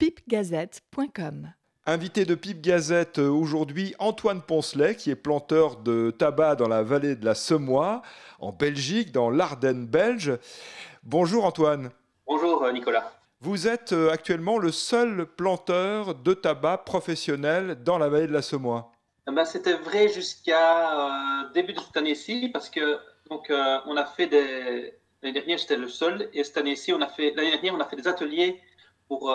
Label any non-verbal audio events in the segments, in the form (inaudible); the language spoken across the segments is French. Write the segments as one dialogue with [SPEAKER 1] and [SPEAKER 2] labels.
[SPEAKER 1] pipegazette.com.
[SPEAKER 2] Invité de Pipe Gazette euh, aujourd'hui, Antoine Poncelet, qui est planteur de tabac dans la vallée de la Semois, en Belgique, dans l'Ardenne belge. Bonjour Antoine.
[SPEAKER 3] Bonjour euh, Nicolas.
[SPEAKER 2] Vous êtes euh, actuellement le seul planteur de tabac professionnel dans la vallée de la Semois.
[SPEAKER 3] Eh ben, C'était vrai jusqu'à début de cette année-ci, parce que donc, on a fait des. L'année dernière, j'étais le seul, et cette année-ci, on a fait. L'année dernière, on a fait des ateliers pour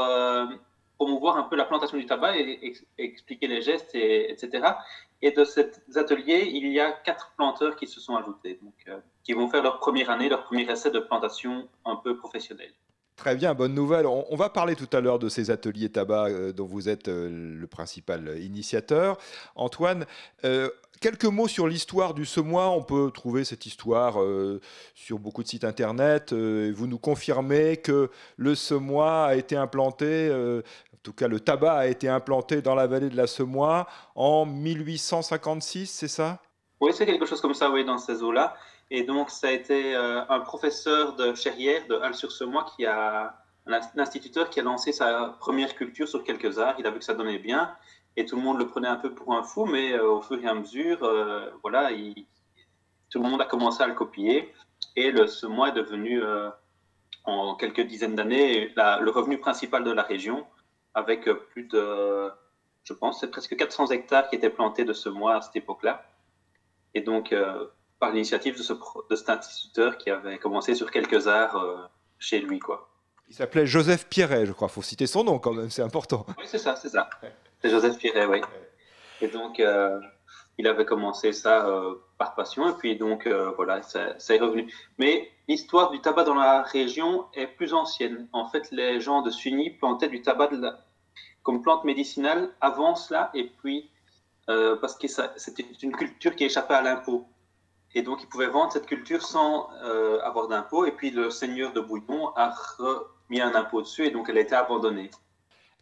[SPEAKER 3] promouvoir un peu la plantation du tabac et, expliquer les gestes, et, etc. Et de cet atelier, il y a quatre planteurs qui se sont ajoutés, donc, euh, qui vont faire leur première année, leur premier essai de plantation un peu professionnel.
[SPEAKER 2] Très bien, bonne nouvelle. On, va parler tout à l'heure de ces ateliers tabac euh, dont vous êtes euh, le principal initiateur. Antoine, quelques mots sur l'histoire du semois. On peut trouver cette histoire euh, sur beaucoup de sites internet. Euh, vous nous confirmez que le semois a été implanté, euh, en tout cas le tabac a été implanté dans la vallée de la Semois en 1856, c'est ça?
[SPEAKER 3] Oui, c'est quelque chose comme ça, oui, dans ces eaux-là. Et donc, ça a été un professeur de Cherrières, de Halle-sur-Semois, qui a un instituteur qui a lancé sa première culture sur quelques arts. Il a vu que ça donnait bien et tout le monde le prenait un peu pour un fou, mais euh, au fur et à mesure, euh, voilà, tout le monde a commencé à le copier et le semois est devenu, euh, en quelques dizaines d'années, le revenu principal de la région, avec plus de, je pense, presque 400 hectares qui étaient plantés de semois à cette époque-là. Et donc, par l'initiative de, ce, de cet instituteur qui avait commencé sur quelques arts chez lui, quoi.
[SPEAKER 2] Il s'appelait Joseph Pierret, je crois. Il faut citer son nom quand même, c'est important.
[SPEAKER 3] Oui, c'est ça, c'est ça. C'est Joseph Pierret, oui. Et donc, euh, il avait commencé ça euh, par passion, et puis donc, euh, voilà, ça, est revenu. Mais l'histoire du tabac dans la région est plus ancienne. En fait, les gens de Sunny plantaient du tabac comme plante médicinale avant cela, et puis, parce que c'était une culture qui échappait à l'impôt. Et donc, ils pouvaient vendre cette culture sans avoir d'impôt, et puis le seigneur de Bouillon a remis un impôt dessus, et donc elle a été abandonnée.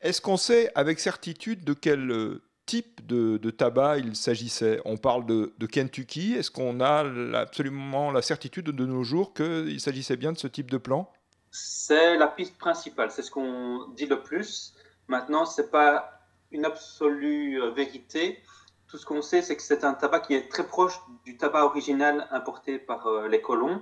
[SPEAKER 2] Est-ce qu'on sait avec certitude de quel euh, type de, tabac il s'agissait? On parle de, Kentucky. Est-ce qu'on a absolument la certitude de nos jours qu'il s'agissait bien de ce type de plant
[SPEAKER 3] C'est la piste principale, c'est ce qu'on dit le plus. Maintenant, ce n'est pas une absolue euh, vérité. Tout ce qu'on sait, c'est que c'est un tabac qui est très proche du tabac original importé par euh, les colons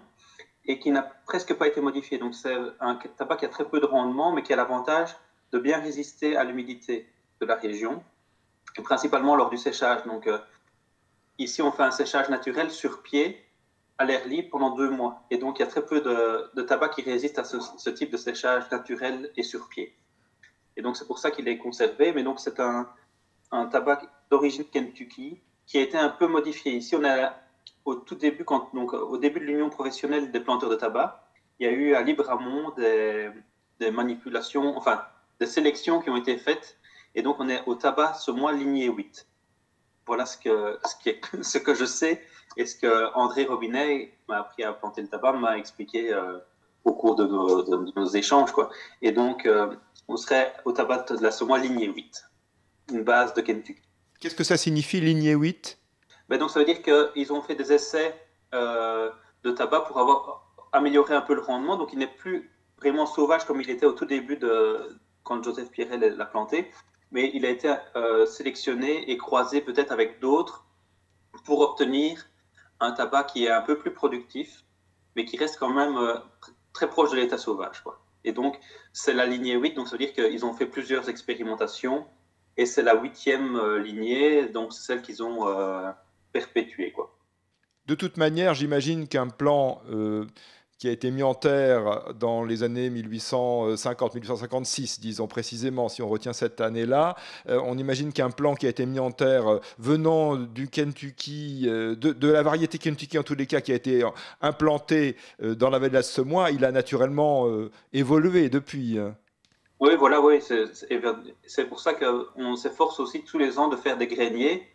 [SPEAKER 3] et qui n'a presque pas été modifié. Donc c'est un tabac qui a très peu de rendement, mais qui a l'avantage de bien résister à l'humidité de la région, principalement lors du séchage. Donc, euh, ici, on fait un séchage naturel sur pied, à l'air libre, pendant deux mois. Et donc, il y a très peu de, tabac qui résiste à ce, type de séchage naturel et sur pied. Et donc, c'est pour ça qu'il est conservé. Mais donc, c'est un, un tabac d'origine Kentucky qui a été un peu modifié. Ici, on a au tout début, donc, au début de l'Union professionnelle des planteurs de tabac, il y a eu à Libramont des, manipulations, enfin, des sélections qui ont été faites. Et donc, on est au tabac ce mois lignée 8. Voilà ce que, (laughs) ce, que je sais et ce que André Robinet m'a appris à planter le tabac, m'a expliqué euh, au cours de nos, échanges. Quoi. Et donc, euh, on serait au tabac de la semois lignée 8, une base de Kentucky.
[SPEAKER 2] Qu'est-ce que ça signifie lignée 8
[SPEAKER 3] ben donc, Ça veut dire qu'ils ont fait des essais euh, de tabac pour avoir amélioré un peu le rendement. Donc, il n'est plus vraiment sauvage comme il était au tout début de, quand Joseph Pierret l'a planté, mais il a été euh, sélectionné et croisé peut-être avec d'autres pour obtenir un tabac qui est un peu plus productif, mais qui reste quand même euh, très proche de l'état sauvage. Et donc, c'est la lignée 8, donc ça veut dire qu'ils ont fait plusieurs expérimentations, et c'est la huitième euh, lignée, donc c'est celle qu'ils ont perpétuée. Quoi.
[SPEAKER 2] De toute manière, j'imagine qu'un plan qui a été mis en terre dans les années 1850-1856, disons précisément, si on retient cette année-là. Euh, on imagine qu'un plan qui a été mis en terre euh, venant du Kentucky, euh, de, la variété Kentucky en tous les cas, qui a été implanté dans la vallée de la Semois, il a naturellement évolué depuis.
[SPEAKER 3] Oui, voilà, oui. C'est pour ça qu'on s'efforce aussi tous les ans de faire des greniers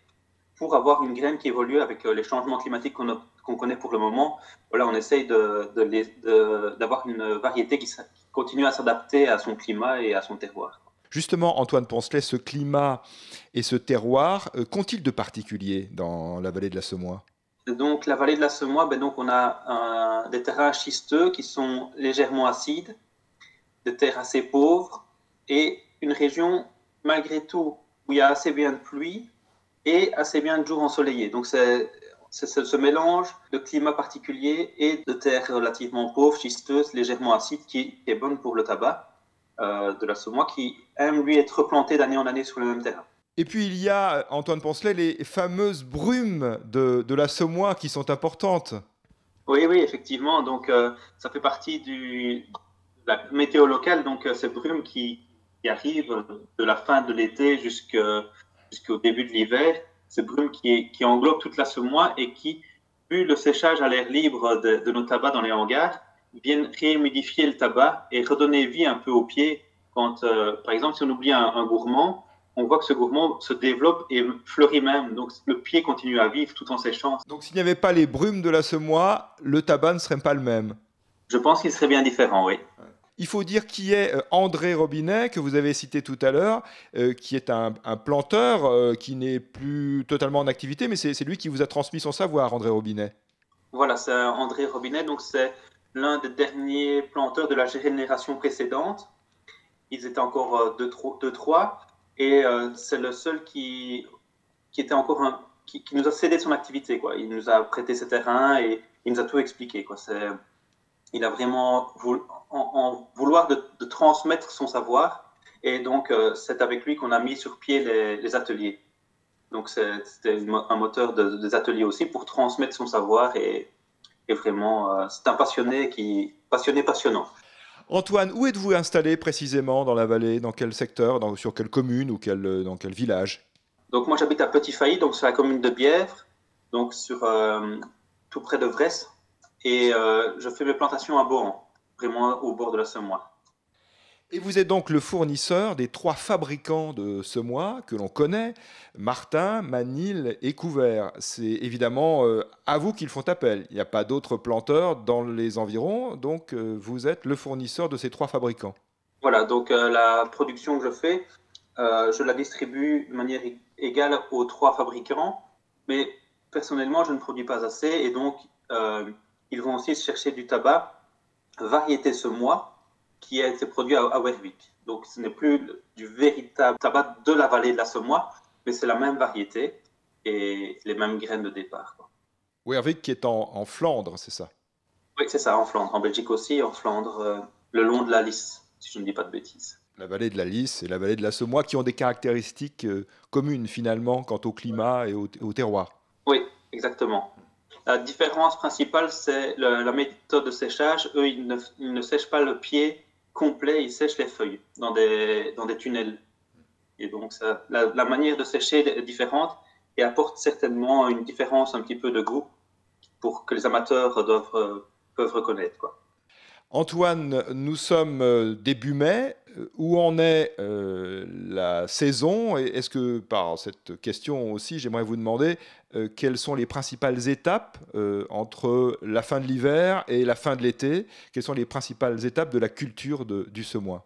[SPEAKER 3] pour avoir une graine qui évolue avec les changements climatiques qu'on qu'on connaît pour le moment, voilà, on essaye d'avoir une variété qui, continue à s'adapter à son climat et à son terroir.
[SPEAKER 2] Justement, Antoine Poncelet, ce climat et ce terroir, euh, qu'ont-ils de particulier dans la vallée de la Semois?
[SPEAKER 3] Donc, la vallée de la Semois, ben donc, on a des terrains schisteux qui sont légèrement acides, des terres assez pauvres et une région, malgré tout, où il y a assez bien de pluie et assez bien de jours ensoleillés. Donc c'est ce mélange de climat particulier et de terre relativement pauvre, schisteuse, légèrement acide, qui est bonne pour le tabac euh, de la semoie, qui aime lui être replanté d'année en année sur le même terrain.
[SPEAKER 2] Et puis il y a, Antoine Poncelet, les fameuses brumes de, de la semoie qui sont importantes.
[SPEAKER 3] Oui, oui, effectivement. Donc euh, ça fait partie du, de la météo locale. Donc euh, ces brumes qui, qui, arrivent de la fin de l'été jusqu'au début de l'hiver, ces brumes qui, qui, englobent toute la semoie et qui, vu le séchage à l'air libre de, de, nos tabacs dans les hangars, viennent réhumidifier le tabac et redonner vie un peu au pied. Quand, euh, par exemple, si on oublie un, un gourmand, on voit que ce gourmand se développe et fleurit même. Donc le pied continue à vivre tout en séchant.
[SPEAKER 2] Donc s'il n'y avait pas les brumes de la semoie, le tabac ne serait pas le même.
[SPEAKER 3] Je pense qu'il serait bien différent, oui.
[SPEAKER 2] Il faut dire qui est euh, André Robinet, que vous avez cité tout à l'heure, euh, qui est un, planteur euh, qui n'est plus totalement en activité, mais c'est lui qui vous a transmis son savoir, André Robinet.
[SPEAKER 3] Voilà, c'est André Robinet, donc c'est l'un des derniers planteurs de la génération précédente. Ils étaient encore deux, deux trois. Et c'est le seul qui, qui était encore qui, nous a cédé son activité. Il nous a prêté ses terrains et il nous a tout expliqué. Il a vraiment voulu, en, vouloir de, transmettre son savoir. Et donc, euh, c'est avec lui qu'on a mis sur pied les, les ateliers. Donc, c'était un moteur de, des ateliers aussi pour transmettre son savoir. Et, et vraiment, euh, c'est un passionné, qui, passionné passionnant.
[SPEAKER 2] Antoine, où êtes-vous installé précisément dans la vallée? Dans quel secteur? Dans, Sur quelle commune ou quel, euh, dans quel village?
[SPEAKER 3] Donc moi j'habite à Petit Failly, donc sur la commune de Bièvre, donc sur, euh, tout près de Vresse. Et euh, je fais mes plantations à Boran, vraiment au bord de la Semois.
[SPEAKER 2] Et vous êtes donc le fournisseur des trois fabricants de semois que l'on connaît, Martin, Manil et Couvert. C'est évidemment euh, à vous qu'ils font appel. Il n'y a pas d'autres planteurs dans les environs, donc euh, vous êtes le fournisseur de ces trois fabricants.
[SPEAKER 3] Voilà, donc euh, la production que je fais, je la distribue de manière égale aux trois fabricants, mais personnellement, je ne produis pas assez et donc ils vont aussi chercher du tabac, variété semois qui a été produit à, Wervik. Donc ce n'est plus du véritable tabac de la vallée de la Semois, mais c'est la même variété et les mêmes graines de départ.
[SPEAKER 2] Wervik qui est en, Flandre, c'est ça?
[SPEAKER 3] Oui, c'est ça, en Flandre. En Belgique aussi, en Flandre, euh, le long de la Lys, si je ne dis pas de bêtises.
[SPEAKER 2] La vallée de la Lys et la vallée de la Semois qui ont des caractéristiques euh, communes finalement quant au climat et au, terroir.
[SPEAKER 3] Oui, exactement. La différence principale, c'est la méthode de séchage. Eux, ils ne, ils sèchent pas le pied complet, il sèche les feuilles dans des, tunnels. Et donc, ça, la, manière de sécher est différente et apporte certainement une différence un petit peu de goût pour que les amateurs doivent, euh, peuvent reconnaître. Quoi.
[SPEAKER 2] Antoine, nous sommes euh, début mai. Euh, où en est la saison? Est-ce que, par cette question aussi, j'aimerais vous demander quelles sont les principales étapes entre la fin de l'hiver et la fin de l'été? Quelles sont les principales étapes de la culture du semois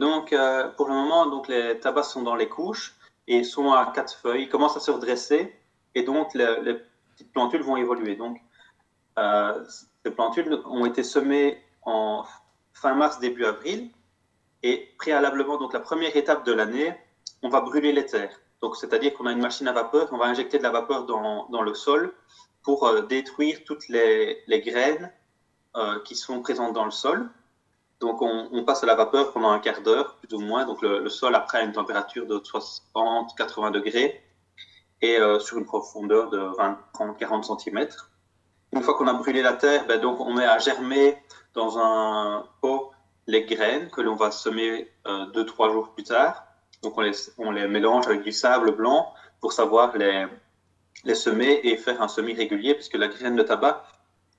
[SPEAKER 3] donc, pour le moment, donc, les tabacs sont dans les couches et sont à quatre feuilles, ils commencent à se redresser et donc les, petites plantules vont évoluer. Donc, ces plantules ont été semées en fin mars, début avril. Et préalablement, donc la première étape de l'année, on va brûler les terres. Donc, c'est-à-dire qu'on a une machine à vapeur, on va injecter de la vapeur dans, dans le sol pour euh, détruire toutes les, les graines euh, qui sont présentes dans le sol. Donc, on, passe à la vapeur pendant un quart d'heure, plus ou moins. Donc, le, sol après a une température de 60-80 degrés et euh, sur une profondeur de 20, 30, 40 cm. Une fois qu'on a brûlé la terre, ben, donc on met à germer dans un pot les graines que l'on va semer euh, deux, trois jours plus tard. Donc on les, on les mélange avec du sable blanc pour savoir les, les semer et faire un semis régulier, puisque la graine de tabac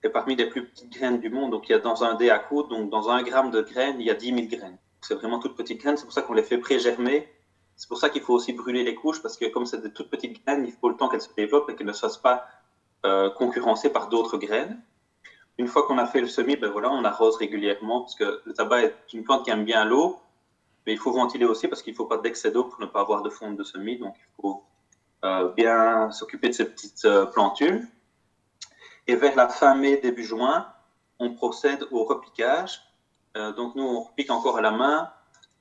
[SPEAKER 3] est parmi les plus petites graines du monde. Donc il y a dans un dé à coudre, donc dans un gramme de graines, il y a 10 000 graines. C'est vraiment toutes petites graines, c'est pour ça qu'on les fait pré-germer. C'est pour ça qu'il faut aussi brûler les couches, parce que comme c'est de toutes petites graines, il faut le temps qu'elles se développent et qu'elles ne soient pas euh, concurrencées par d'autres graines. Une fois qu'on a fait le semis, ben voilà, on arrose régulièrement parce que le tabac est une plante qui aime bien l'eau, mais il faut ventiler aussi parce qu'il ne faut pas d'excès d'eau pour ne pas avoir de fonte de semis. Donc il faut euh, bien s'occuper de ces petites euh, plantules. Et vers la fin mai, début juin, on procède au repiquage. Euh, donc nous, on repique encore à la main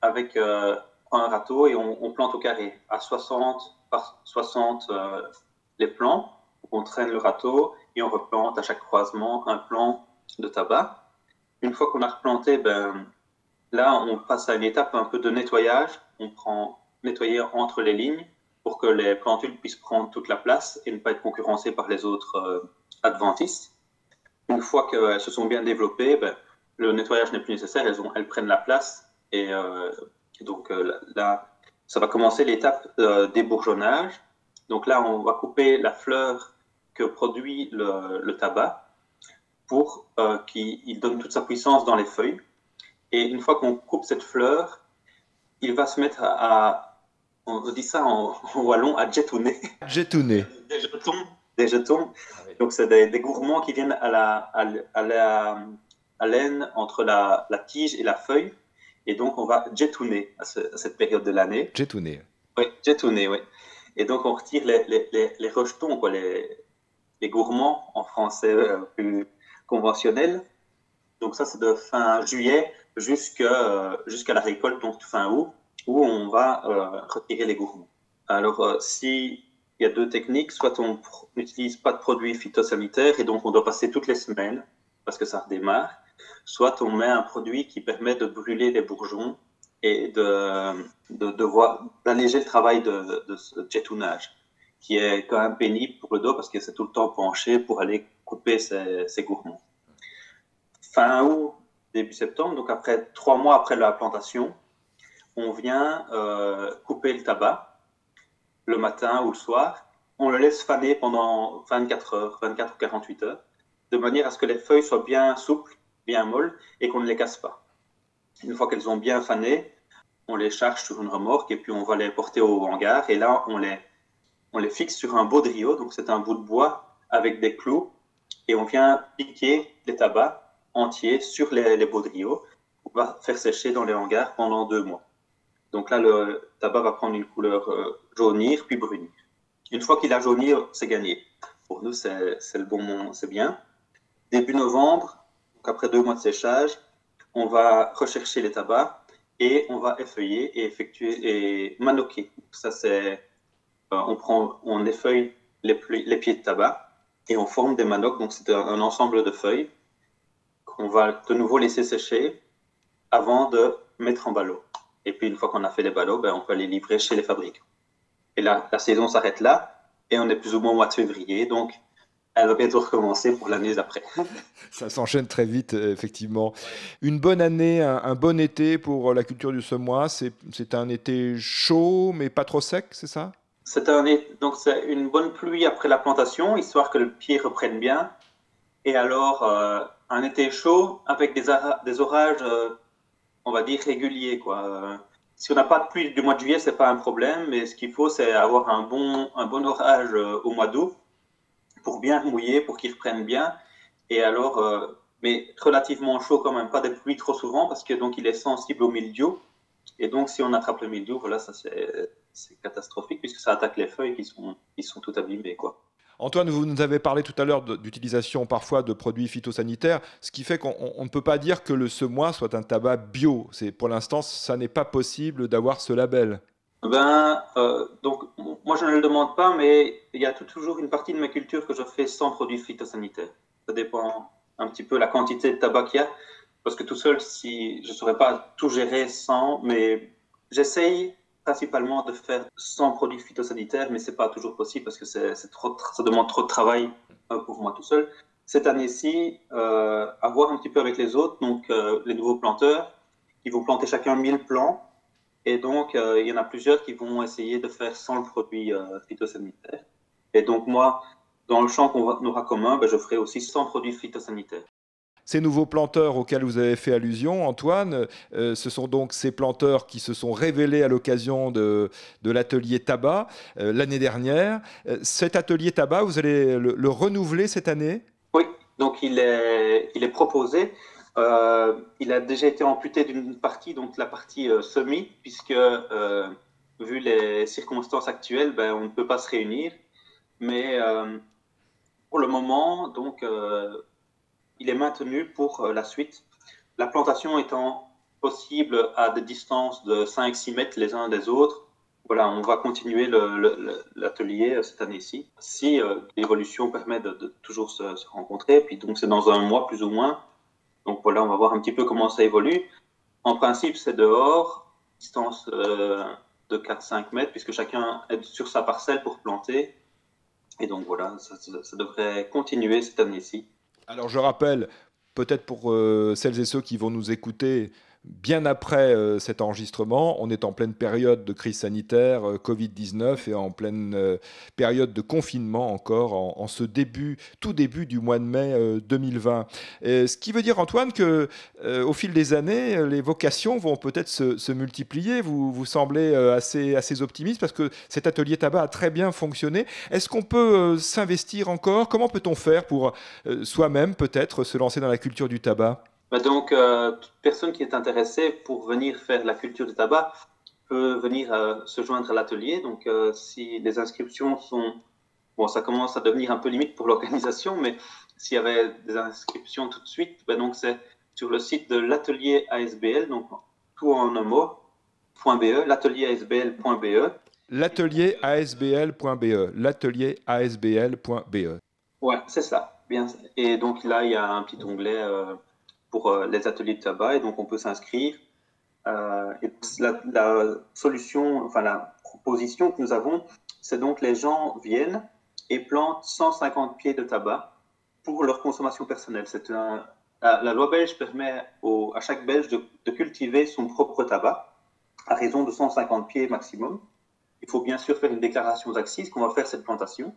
[SPEAKER 3] avec prend un râteau et on, plante au carré à 60 par 60 les plants. On traîne le râteau et on replante à chaque croisement un plant de tabac. Une fois qu'on a replanté, ben, là, on passe à une étape un peu de nettoyage. On prend nettoyer entre les lignes pour que les plantules puissent prendre toute la place et ne pas être concurrencées par les autres euh, adventistes. Une fois qu'elles se sont bien développées, ben, le nettoyage n'est plus nécessaire, elles, ont, elles, prennent la place. Et euh, donc euh, là, ça va commencer l'étape d'ébourgeonnage. Donc là, on va couper la fleur que produit le, tabac pour qu'il donne toute sa puissance dans les feuilles. Et une fois qu'on coupe cette fleur, il va se mettre à, on dit ça en, wallon, à jetouner.
[SPEAKER 2] Jetouner. (laughs)
[SPEAKER 3] des jetons. Des jetons. Ah Donc, c'est des, gourmands qui viennent à la, à, la, à laine entre la, la, tige et la feuille. Et donc, on va jetouner à, cette période de l'année.
[SPEAKER 2] Jetouner.
[SPEAKER 3] Oui, jetouner, oui. Et donc, on retire les, les, les, rejetons, quoi, les, les gourmands en français euh, plus conventionnel. Donc, ça, c'est de fin juillet jusqu'à jusqu'à la récolte, donc fin août où on va euh, retirer les gourmands. Alors, euh, s'il y a deux techniques, soit on n'utilise pas de produits phytosanitaires et donc on doit passer toutes les semaines parce que ça redémarre, soit on met un produit qui permet de brûler les bourgeons et de, d'alléger le travail de, de ce jetounage, qui est quand même pénible pour le dos parce que c'est tout le temps penché pour aller couper ces, ces gourmands. Fin août, début septembre, donc après trois mois après la plantation, on vient euh, couper le tabac le matin ou le soir. On le laisse faner pendant 24 heures, 24 ou 48 heures, de manière à ce que les feuilles soient bien souples, bien molles et qu'on ne les casse pas. Une fois qu'elles ont bien fané, on les charge sur une remorque et puis on va les porter au hangar. Et là, on les, on les fixe sur un baudriot, donc c'est un bout de bois avec des clous, et on vient piquer les tabacs entiers sur les, les. On va faire sécher dans les hangars pendant deux mois. Donc là, le tabac va prendre une couleur euh, jaunir, puis brunir. Une fois qu'il a jauni, c'est gagné. Pour nous, c'est le bon moment, c'est bien. Début novembre, après deux mois de séchage, on va rechercher les tabacs et on va effeuiller et effectuer et manoquer. Ça, c'est, on prend, on effeuille les, pieds de tabac et on forme des manocs. Donc, c'est un, ensemble de feuilles qu'on va de nouveau laisser sécher avant de mettre en ballot. Et puis, une fois qu'on a fait les ballots, ben, on peut les livrer chez les fabricants. Et là, la saison s'arrête là, et on est plus ou moins au mois de février, donc elle va bientôt recommencer pour l'année d'après. (laughs)
[SPEAKER 2] Ça s'enchaîne très vite, euh, effectivement. Une bonne année, un, bon été pour la culture du semois. C'est un été chaud, mais pas trop sec, c'est ça?
[SPEAKER 3] C'est une bonne pluie après la plantation, histoire que le pied reprenne bien. Et alors, euh, un été chaud avec des, orages euh, on va dire, régulier. Quoi. Si on n'a pas de pluie du mois de juillet, c'est pas un problème, mais ce qu'il faut, c'est avoir un bon, orage euh, au mois d'août pour bien mouiller, pour qu'il reprenne bien. Et alors, mais relativement chaud quand même, pas de pluie trop souvent parce que donc il est sensible au mildiou. Et donc, si on attrape le mildiou, voilà, ça c'est catastrophique puisque ça attaque les feuilles qui sont, qui sont toutes abîmées, quoi.
[SPEAKER 2] Antoine, vous nous avez parlé tout à l'heure d'utilisation parfois de produits phytosanitaires, ce qui fait qu'on ne peut pas dire que le semois soit un tabac bio. C'est pour l'instant, ça n'est pas possible d'avoir ce label.
[SPEAKER 3] Ben, euh, donc, moi je ne le demande pas, mais il y a toujours une partie de ma culture que je fais sans produits phytosanitaires. Ça dépend un petit peu la quantité de tabac qu'il y a, parce que tout seul, si je ne saurais pas tout gérer sans, mais j'essaye principalement de faire sans produits phytosanitaires, mais c'est pas toujours possible parce que c'est trop, ça demande trop de travail euh, pour moi tout seul. Cette année-ci, euh, à voir un petit peu avec les autres, donc euh, les nouveaux planteurs, ils vont planter chacun 1000 plants, et donc euh, il y en a plusieurs qui vont essayer de faire sans le produit phytosanitaire. Et donc moi, dans le champ qu'on aura commun, ben, je ferai aussi sans produits phytosanitaires.
[SPEAKER 2] Ces nouveaux planteurs auxquels vous avez fait allusion, Antoine, euh, ce sont donc ces planteurs qui se sont révélés à l'occasion de, l'atelier tabac euh, l'année dernière. Euh, cet atelier tabac, vous allez le, renouveler cette année?
[SPEAKER 3] Oui, donc il est, proposé. il a déjà été amputé d'une partie, donc la partie semi, puisque vu les circonstances actuelles, ben, on ne peut pas se réunir. Mais pour le moment, donc il est maintenu pour euh, la suite. La plantation étant possible à des distances de 5-6 mètres les uns des autres. Voilà, on va continuer l'atelier cette année-ci. Si l'évolution permet de, toujours se, rencontrer, puis donc c'est dans un mois plus ou moins. Donc voilà, on va voir un petit peu comment ça évolue. En principe, c'est dehors, distance de 4-5 mètres, puisque chacun est sur sa parcelle pour planter. Et donc voilà, ça, devrait continuer cette année-ci.
[SPEAKER 2] Alors je rappelle, peut-être pour euh, celles et ceux qui vont nous écouter, bien après euh, cet enregistrement, on est en pleine période de crise sanitaire, euh, Covid-19, et en pleine euh, période de confinement encore, en, ce début, tout début du mois de mai 2020. ce qui veut dire, Antoine, que au fil des années, les vocations vont peut-être se, multiplier. Vous, vous semblez assez, assez optimiste parce que cet atelier tabac a très bien fonctionné. Est-ce qu'on peut s'investir encore? Comment peut-on faire pour soi-même peut-être se lancer dans la culture du tabac?
[SPEAKER 3] Donc, euh, toute personne qui est intéressée pour venir faire la culture du tabac peut venir euh, se joindre à l'atelier. Donc, euh, si les inscriptions sont... Bon, ça commence à devenir un peu limite pour (laughs) l'organisation, mais s'il y avait des inscriptions tout de suite, bah, donc c'est sur le site de l'atelier ASBL, donc tout en un mot, .be, l'atelierasbl.be.
[SPEAKER 2] L'atelier ASBL.be, l'atelier ASBL.be.
[SPEAKER 3] Ouais, c'est ça. Bien. Et donc là, il y a un petit onglet pour euh, les ateliers de tabac et donc on peut s'inscrire. Euh, la, solution, enfin la proposition que nous avons, c'est donc les gens viennent et plantent 150 pieds de tabac pour leur consommation personnelle. C'est la, loi belge permet à chaque Belge de, cultiver son propre tabac à raison de 150 pieds maximum. Il faut bien sûr faire une déclaration d'axis qu'on va faire cette plantation.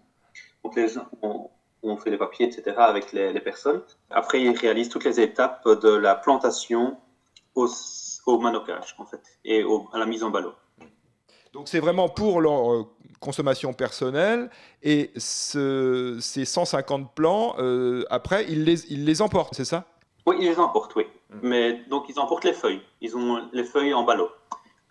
[SPEAKER 3] Donc les gens, on fait les papiers, etc., avec les, personnes. Après, ils réalisent toutes les étapes de la plantation au, au manocage, en fait, et à la mise en ballot.
[SPEAKER 2] Donc c'est vraiment pour leur euh, consommation personnelle et ce, ces 150 plants, euh, après, ils les, ils les emportent, c'est ça?
[SPEAKER 3] Oui, ils les emportent, oui. Hmm. Mais donc ils emportent les feuilles. Ils ont les feuilles en ballot.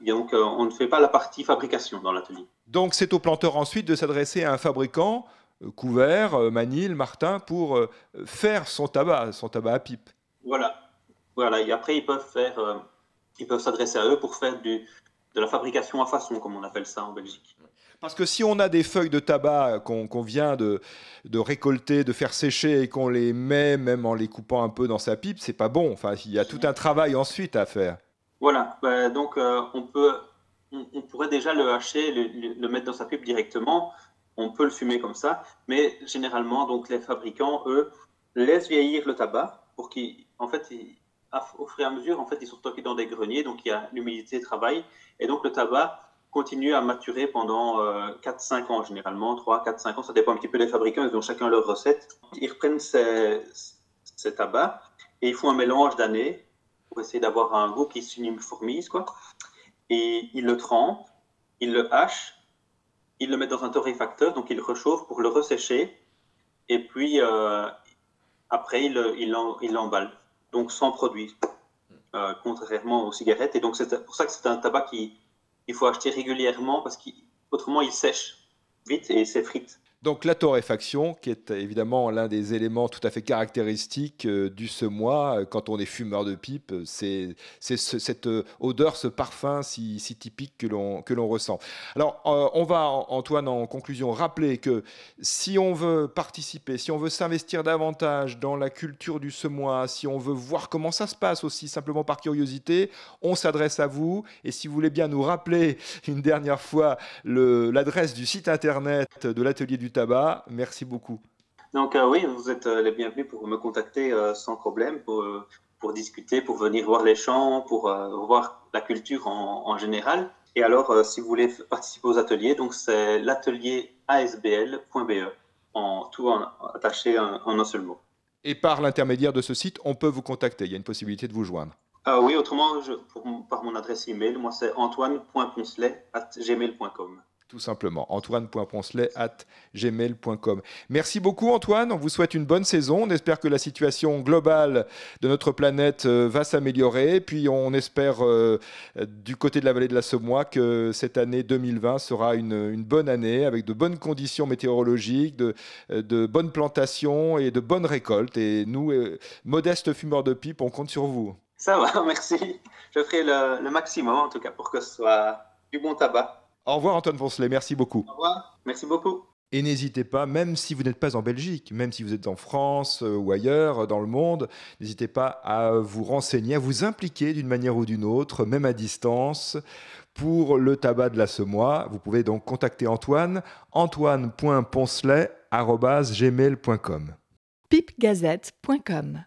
[SPEAKER 3] Et donc euh, on ne fait pas la partie fabrication dans l'atelier.
[SPEAKER 2] Donc c'est au planteur ensuite de s'adresser à un fabricant couvert, euh, Manille, Martin, pour euh, faire son tabac, son tabac à pipe.
[SPEAKER 3] Voilà. Voilà. Et après, ils peuvent faire, ils peuvent s'adresser à eux pour faire du, de la fabrication à façon, comme on appelle ça en Belgique.
[SPEAKER 2] Parce que si on a des feuilles de tabac qu'on vient de, de, récolter, de faire sécher et qu'on les met, même en les coupant un peu dans sa pipe, c'est pas bon. Enfin, il y a tout un travail ensuite à faire.
[SPEAKER 3] Voilà. Ben, donc, on peut, on, pourrait déjà le hacher, le, le, mettre dans sa pipe directement on peut le fumer comme ça, mais généralement, donc les fabricants, eux, laissent vieillir le tabac pour qu'ils, en fait, au fur et à mesure, en fait, ils sont stockés dans des greniers, donc il y a l'humidité travail, et donc le tabac continue à maturer pendant 4-5 euh, ans généralement, 3, 4, 5 ans, ça dépend un petit peu des fabricants, ils ont chacun leur recette. Ils reprennent ces, ces tabacs et ils font un mélange d'années pour essayer d'avoir un goût qui s'uniformise, quoi. Et ils le trempent, ils le hachent il le met dans un torréfacteur, donc il rechauffe pour le ressécher, et puis euh, après il, il, l'emballe, donc sans produit, euh, contrairement aux cigarettes. Et donc c'est pour ça que c'est un tabac qu'il faut acheter régulièrement, parce qu'autrement il sèche vite et s'effrite.
[SPEAKER 2] Donc la torréfaction, qui est évidemment l'un des éléments tout à fait caractéristiques euh, du semois, euh, quand on est fumeur de pipe, euh, c'est cette odeur, ce parfum si, typique que l'on ressent. Alors on va, Antoine, en conclusion, rappeler que si on veut participer, si on veut s'investir davantage dans la culture du semois, si on veut voir comment ça se passe aussi simplement par curiosité, on s'adresse à vous. Et si vous voulez bien nous rappeler une dernière fois l'adresse du site internet de l'atelier du tabac. Merci beaucoup.
[SPEAKER 3] Donc euh, oui, vous êtes euh, les bienvenus pour me contacter euh, sans problème pour, pour, discuter, pour venir voir les champs, pour voir la culture en, général. Et alors, si vous voulez participer aux ateliers, donc c'est l'atelier asbl.be, en tout en, attaché en, un seul mot.
[SPEAKER 2] Et par l'intermédiaire de ce site, on peut vous contacter. Il y a une possibilité de vous joindre.
[SPEAKER 3] Ah oui, autrement, je, par mon adresse email, moi c'est antoine.poncelet.gmail.com
[SPEAKER 2] tout simplement. Antoine.poncelet. Merci beaucoup Antoine, on vous souhaite une bonne saison. On espère que la situation globale de notre planète euh, va s'améliorer. Puis on espère euh, du côté de la vallée de la Semois que cette année 2020 sera une, bonne année avec de bonnes conditions météorologiques, de, de, bonnes plantations et de bonnes récoltes. Et nous, euh, modestes fumeurs de pipe, on compte sur vous.
[SPEAKER 3] Ça va, (laughs) merci. Je ferai le maximum en tout cas pour que ce soit du bon tabac.
[SPEAKER 2] Au revoir Antoine Poncelet, merci beaucoup.
[SPEAKER 3] Au revoir, merci beaucoup.
[SPEAKER 2] Et n'hésitez pas, même si vous n'êtes pas en Belgique, même si vous êtes en France euh, ou ailleurs dans le monde, n'hésitez pas à vous renseigner, à vous impliquer d'une manière ou d'une autre, même à distance, pour le tabac de la semois. Vous pouvez donc contacter Antoine, antoine.poncelet.gmail.com
[SPEAKER 1] pipgazette.com